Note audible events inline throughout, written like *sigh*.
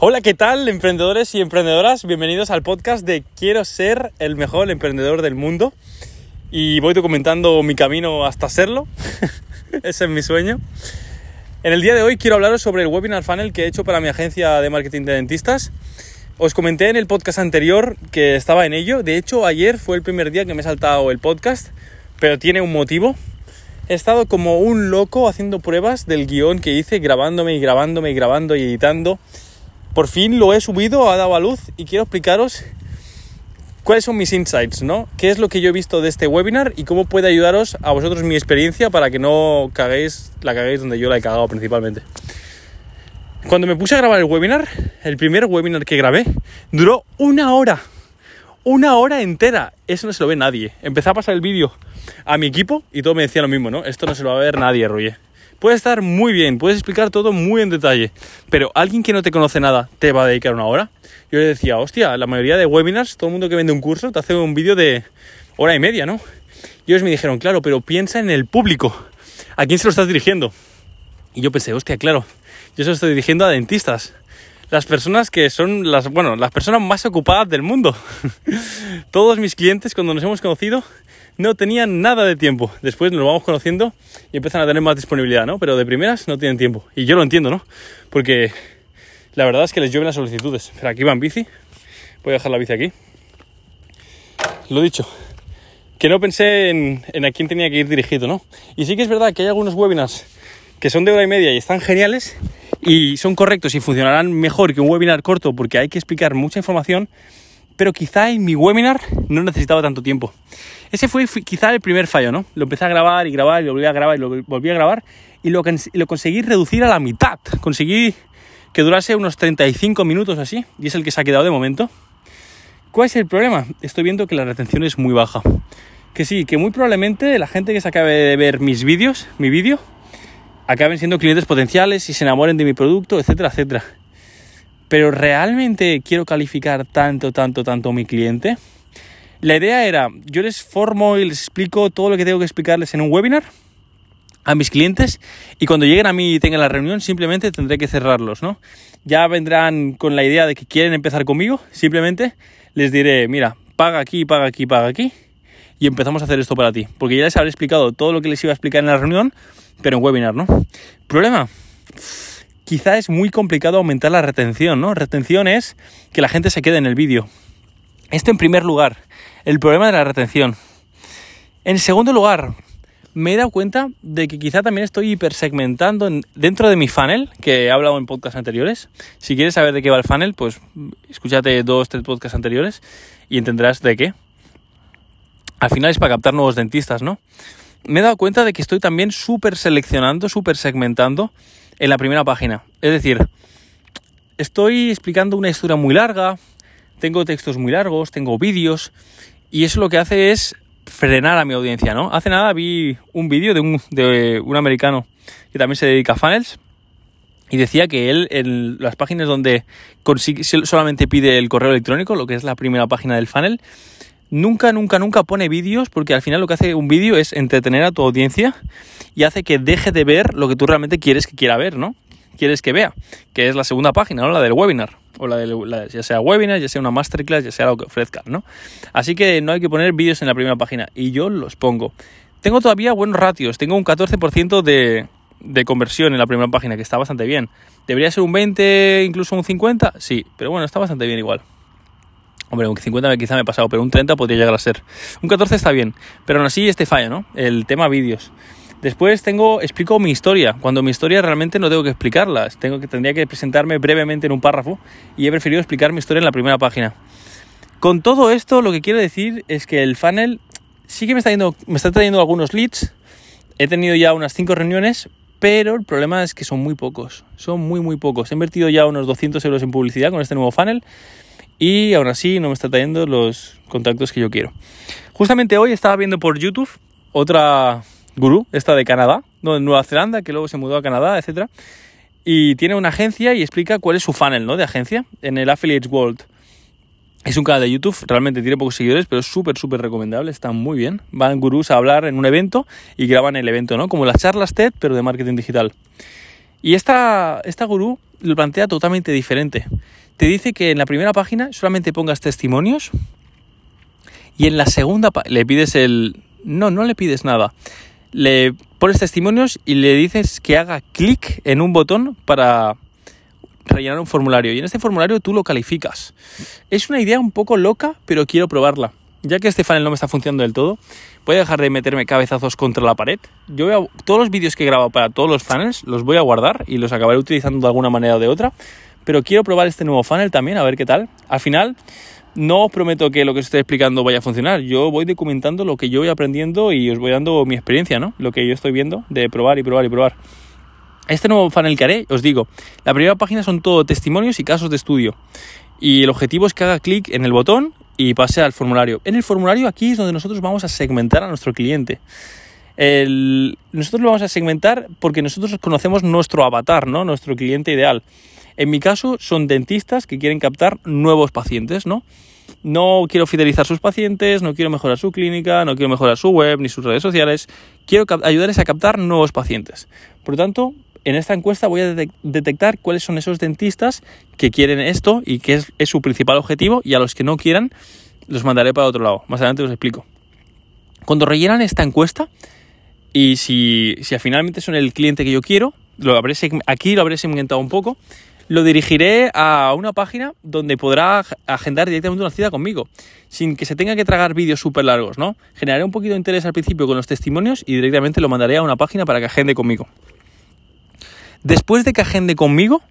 Hola, ¿qué tal, emprendedores y emprendedoras? Bienvenidos al podcast de Quiero ser el mejor emprendedor del mundo. Y voy documentando mi camino hasta serlo. *laughs* Ese es mi sueño. En el día de hoy quiero hablaros sobre el webinar funnel que he hecho para mi agencia de marketing de dentistas. Os comenté en el podcast anterior que estaba en ello. De hecho, ayer fue el primer día que me he saltado el podcast, pero tiene un motivo. He estado como un loco haciendo pruebas del guion que hice, grabándome y grabándome y grabando y editando por fin lo he subido, ha dado a luz y quiero explicaros cuáles son mis insights, ¿no? ¿Qué es lo que yo he visto de este webinar y cómo puede ayudaros a vosotros mi experiencia para que no caguéis, la caguéis donde yo la he cagado principalmente. Cuando me puse a grabar el webinar, el primer webinar que grabé, duró una hora. Una hora entera. Eso no se lo ve nadie. Empecé a pasar el vídeo a mi equipo y todo me decía lo mismo, ¿no? Esto no se lo va a ver nadie, Roger. Puede estar muy bien, puedes explicar todo muy en detalle, pero alguien que no te conoce nada te va a dedicar una hora. Yo le decía, hostia, la mayoría de webinars, todo el mundo que vende un curso te hace un vídeo de hora y media, ¿no? Y ellos me dijeron, claro, pero piensa en el público. ¿A quién se lo estás dirigiendo? Y yo pensé, hostia, claro, yo se lo estoy dirigiendo a dentistas. Las personas que son las, bueno, las personas más ocupadas del mundo. *laughs* Todos mis clientes cuando nos hemos conocido no tenían nada de tiempo. Después nos vamos conociendo y empiezan a tener más disponibilidad, ¿no? Pero de primeras no tienen tiempo. Y yo lo entiendo, ¿no? Porque la verdad es que les llueven las solicitudes. Pero aquí van bici. Voy a dejar la bici aquí. Lo dicho. Que no pensé en, en a quién tenía que ir dirigido, ¿no? Y sí que es verdad que hay algunos webinars que son de hora y media y están geniales y son correctos y funcionarán mejor que un webinar corto porque hay que explicar mucha información, pero quizá en mi webinar no necesitaba tanto tiempo. Ese fue quizá el primer fallo, ¿no? Lo empecé a grabar y grabar y lo volví a grabar y lo volví a grabar y lo, lo conseguí reducir a la mitad. Conseguí que durase unos 35 minutos así y es el que se ha quedado de momento. ¿Cuál es el problema? Estoy viendo que la retención es muy baja. Que sí, que muy probablemente la gente que se acabe de ver mis vídeos, mi vídeo, acaben siendo clientes potenciales y se enamoren de mi producto, etcétera, etcétera. Pero ¿realmente quiero calificar tanto, tanto, tanto a mi cliente? La idea era, yo les formo y les explico todo lo que tengo que explicarles en un webinar a mis clientes y cuando lleguen a mí y tengan la reunión simplemente tendré que cerrarlos, ¿no? Ya vendrán con la idea de que quieren empezar conmigo, simplemente les diré, mira, paga aquí, paga aquí, paga aquí y empezamos a hacer esto para ti, porque ya les habré explicado todo lo que les iba a explicar en la reunión, pero en webinar, ¿no? Problema, quizá es muy complicado aumentar la retención, ¿no? Retención es que la gente se quede en el vídeo. Esto en primer lugar el problema de la retención. En segundo lugar, me he dado cuenta de que quizá también estoy hipersegmentando dentro de mi funnel, que he hablado en podcasts anteriores. Si quieres saber de qué va el funnel, pues escúchate dos, tres podcasts anteriores y entenderás de qué. Al final es para captar nuevos dentistas, ¿no? Me he dado cuenta de que estoy también súper seleccionando, súper segmentando en la primera página. Es decir, estoy explicando una historia muy larga, tengo textos muy largos, tengo vídeos y eso lo que hace es frenar a mi audiencia, ¿no? Hace nada vi un vídeo de un, de un americano que también se dedica a funnels y decía que él en las páginas donde solamente pide el correo electrónico, lo que es la primera página del funnel, nunca, nunca, nunca pone vídeos porque al final lo que hace un vídeo es entretener a tu audiencia y hace que deje de ver lo que tú realmente quieres que quiera ver, ¿no? Quieres que vea, que es la segunda página, ¿no? La del webinar o la de ya sea webinar, ya sea una masterclass, ya sea lo que ofrezca, ¿no? Así que no hay que poner vídeos en la primera página y yo los pongo. Tengo todavía buenos ratios, tengo un 14% de, de conversión en la primera página, que está bastante bien. ¿Debería ser un 20, incluso un 50? Sí, pero bueno, está bastante bien igual. Hombre, un 50 quizá me he pasado, pero un 30 podría llegar a ser. Un 14 está bien, pero aún así este falla, ¿no? El tema vídeos. Después tengo, explico mi historia, cuando mi historia realmente no tengo que explicarla, tengo que, tendría que presentarme brevemente en un párrafo y he preferido explicar mi historia en la primera página. Con todo esto lo que quiero decir es que el funnel sí que me está, me está trayendo algunos leads, he tenido ya unas 5 reuniones, pero el problema es que son muy pocos, son muy muy pocos. He invertido ya unos 200 euros en publicidad con este nuevo funnel y aún así no me está trayendo los contactos que yo quiero. Justamente hoy estaba viendo por YouTube otra gurú, esta de Canadá, no, de Nueva Zelanda, que luego se mudó a Canadá, etcétera, y tiene una agencia y explica cuál es su funnel, ¿no? De agencia en el Affiliates World. Es un canal de YouTube, realmente tiene pocos seguidores, pero es súper, súper recomendable, está muy bien. Van gurús a hablar en un evento y graban el evento, ¿no? Como las charlas TED, pero de marketing digital. Y esta, esta gurú lo plantea totalmente diferente. Te dice que en la primera página solamente pongas testimonios y en la segunda le pides el... No, no le pides nada. Le pones testimonios y le dices que haga clic en un botón para rellenar un formulario. Y en este formulario tú lo calificas. Es una idea un poco loca, pero quiero probarla. Ya que este funnel no me está funcionando del todo, voy a dejar de meterme cabezazos contra la pared. Yo voy a, todos los vídeos que he grabado para todos los funnels los voy a guardar y los acabaré utilizando de alguna manera o de otra. Pero quiero probar este nuevo funnel también, a ver qué tal. Al final, no os prometo que lo que os estoy explicando vaya a funcionar. Yo voy documentando lo que yo voy aprendiendo y os voy dando mi experiencia, ¿no? Lo que yo estoy viendo de probar y probar y probar. Este nuevo funnel que haré, os digo, la primera página son todo testimonios y casos de estudio. Y el objetivo es que haga clic en el botón y pase al formulario. En el formulario aquí es donde nosotros vamos a segmentar a nuestro cliente. nosotros lo vamos a segmentar porque nosotros conocemos nuestro avatar, ¿no? Nuestro cliente ideal. En mi caso son dentistas que quieren captar nuevos pacientes, ¿no? No quiero fidelizar sus pacientes, no quiero mejorar su clínica, no quiero mejorar su web ni sus redes sociales. Quiero ayudarles a captar nuevos pacientes. Por lo tanto, en esta encuesta voy a detectar cuáles son esos dentistas que quieren esto y que es, su principal objetivo y a los que no quieran los mandaré para otro lado. Más adelante os explico. Cuando rellenan esta encuesta y si, si finalmente son el cliente que yo quiero, lo habré, aquí lo habré segmentado un poco, lo dirigiré a una página donde podrá agendar directamente una cita conmigo, sin que se tenga que tragar vídeos súper largos, ¿no? Generaré un poquito de interés al principio con los testimonios y directamente lo mandaré a una página para que agende conmigo. Después de que agende conmigo,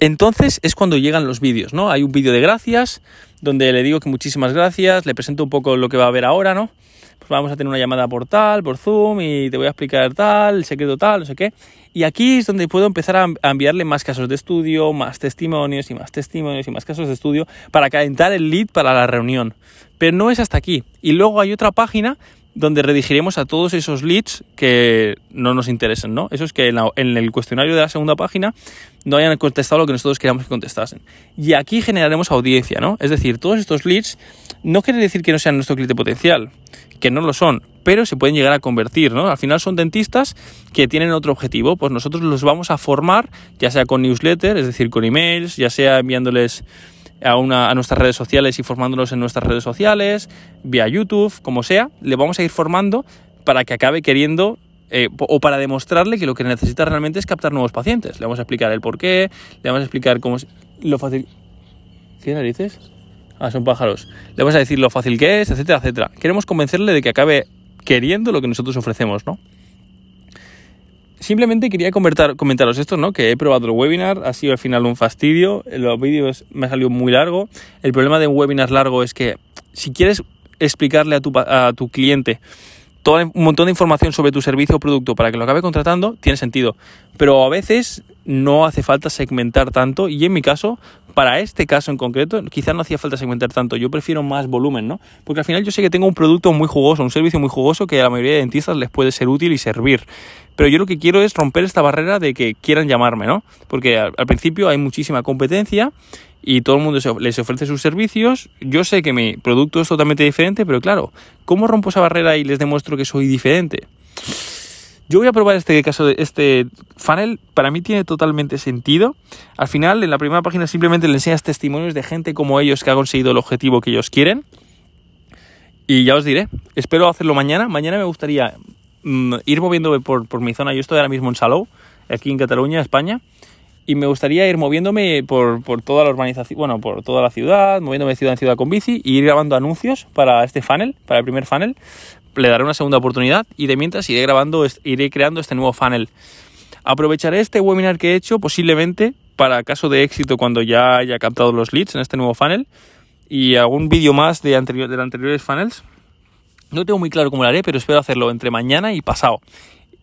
entonces es cuando llegan los vídeos, ¿no? Hay un vídeo de gracias, donde le digo que muchísimas gracias, le presento un poco lo que va a ver ahora, ¿no? Pues vamos a tener una llamada por tal, por Zoom, y te voy a explicar tal, el secreto tal, no sé qué. Y aquí es donde puedo empezar a enviarle más casos de estudio, más testimonios y más testimonios y más casos de estudio para calentar el lead para la reunión. Pero no es hasta aquí. Y luego hay otra página donde redigiremos a todos esos leads que no nos interesen, ¿no? Eso es que en, el cuestionario de la segunda página no hayan contestado lo que nosotros queríamos que contestasen. Y aquí generaremos audiencia, ¿no? Es decir, todos estos leads no quiere decir que no sean nuestro cliente potencial, que no lo son, pero se pueden llegar a convertir, ¿no? Al final son dentistas que tienen otro objetivo, pues nosotros los vamos a formar, ya sea con newsletter, es decir, con emails, ya sea enviándoles a, nuestras redes sociales y formándonos en nuestras redes sociales, vía YouTube, como sea, le vamos a ir formando para que acabe queriendo eh, o para demostrarle que lo que necesita realmente es captar nuevos pacientes. Le vamos a explicar el por qué, le vamos a explicar cómo es lo fácil. ¿Qué narices? Ah, son pájaros. Le vamos a decir lo fácil que es, etcétera, etcétera. Queremos convencerle de que acabe queriendo lo que nosotros ofrecemos, ¿no? simplemente quería comentar, comentaros esto, ¿no? Que he probado el webinar, ha sido al final un fastidio, los vídeos me ha salido muy largo. El problema de un webinar largo es que si quieres explicarle a tu, a tu cliente todo un montón de información sobre tu servicio o producto para que lo acabe contratando, tiene sentido. Pero a veces no hace falta segmentar tanto y en mi caso, para este caso en concreto, quizás no hacía falta segmentar tanto. Yo prefiero más volumen, ¿no? Porque al final yo sé que tengo un producto muy jugoso, un servicio muy jugoso que a la mayoría de dentistas les puede ser útil y servir. Pero yo lo que quiero es romper esta barrera de que quieran llamarme, ¿no? Porque al, principio hay muchísima competencia y todo el mundo les ofrece sus servicios. Yo sé que mi producto es totalmente diferente, pero claro, ¿cómo rompo esa barrera y les demuestro que soy diferente? Yo voy a probar este caso de este funnel. Para mí tiene totalmente sentido. Al final, en la primera página simplemente le enseñas testimonios de gente como ellos que ha conseguido el objetivo que ellos quieren. Y ya os diré, espero hacerlo mañana. Mañana me gustaría Mm, ir moviéndome por, por, mi zona. Yo estoy ahora mismo en Salou, aquí en Cataluña, España, y me gustaría ir moviéndome por, por, toda la urbanización, bueno, por toda la ciudad, moviéndome de ciudad en ciudad con bici y ir grabando anuncios para este funnel, para el primer funnel. Le daré una segunda oportunidad y de mientras iré grabando, iré creando este nuevo funnel. Aprovecharé este webinar que he hecho posiblemente para caso de éxito cuando ya haya captado los leads en este nuevo funnel y algún vídeo más de, anterior, de los anteriores funnels no tengo muy claro cómo lo haré, pero espero hacerlo entre mañana y pasado.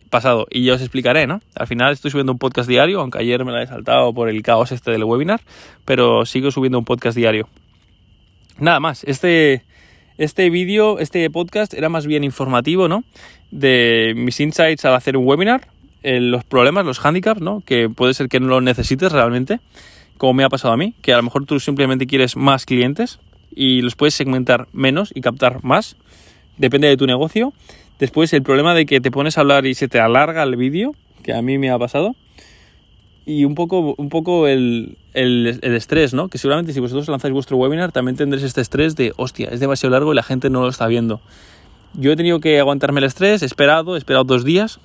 Pasado, y ya os explicaré, ¿no? Al final estoy subiendo un podcast diario, aunque ayer me lo he saltado por el caos este del webinar, pero sigo subiendo un podcast diario. Nada más, este, este vídeo, este podcast era más bien informativo, ¿no? De mis insights al hacer un webinar, eh, los problemas, los handicaps, ¿no? Que puede ser que no lo necesites realmente, como me ha pasado a mí, que a lo mejor tú simplemente quieres más clientes y los puedes segmentar menos y captar más depende de tu negocio. Después el problema de que te pones a hablar y se te alarga el vídeo, que a mí me ha pasado. Y un poco, un poco el, el, estrés, ¿no? Que seguramente si vosotros lanzáis vuestro webinar también tendréis este estrés de, hostia, es demasiado largo y la gente no lo está viendo. Yo he tenido que aguantarme el estrés, he esperado, he esperado dos días,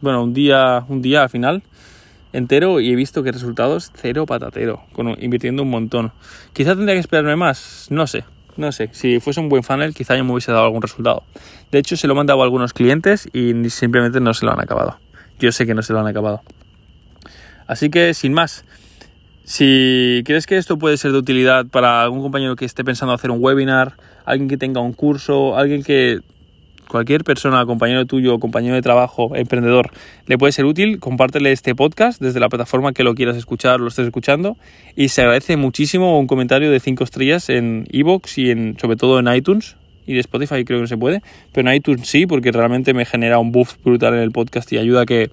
bueno, un día, un día al final entero y he visto que resultados cero patatero, con, invirtiendo un montón. Quizá tendría que esperarme más, no sé, no sé. Si fuese un buen funnel, quizá ya me hubiese dado algún resultado. De hecho, se lo he mandado a algunos clientes y simplemente no se lo han acabado. Yo sé que no se lo han acabado. Así que, sin más, si crees que esto puede ser de utilidad para algún compañero que esté pensando hacer un webinar, alguien que tenga un curso, alguien que cualquier persona, compañero tuyo, compañero de trabajo, emprendedor, le puede ser útil, compártele este podcast desde la plataforma que lo quieras escuchar, lo estés escuchando. Y se agradece muchísimo un comentario de 5 estrellas en iVoox y en, sobre todo en iTunes. Y de Spotify creo que no se puede, pero en iTunes sí, porque realmente me genera un buff brutal en el podcast y ayuda a que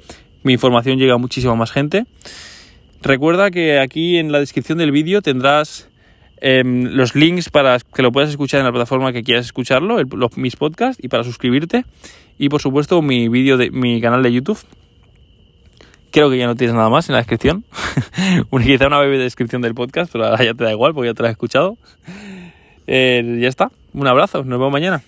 mi información llegue a muchísima más gente. Recuerda que aquí en la descripción del vídeo tendrás Em, los links para que lo puedas escuchar en la plataforma que quieras escucharlo, mis podcasts y para suscribirte. Y por supuesto mi vídeo de mi canal de YouTube. Creo que ya no tienes nada más en la descripción. *laughs* Quizá una breve descripción del podcast, pero ahora ya te da igual porque ya te lo has escuchado. Eh, ya está. Un abrazo. Nos vemos mañana.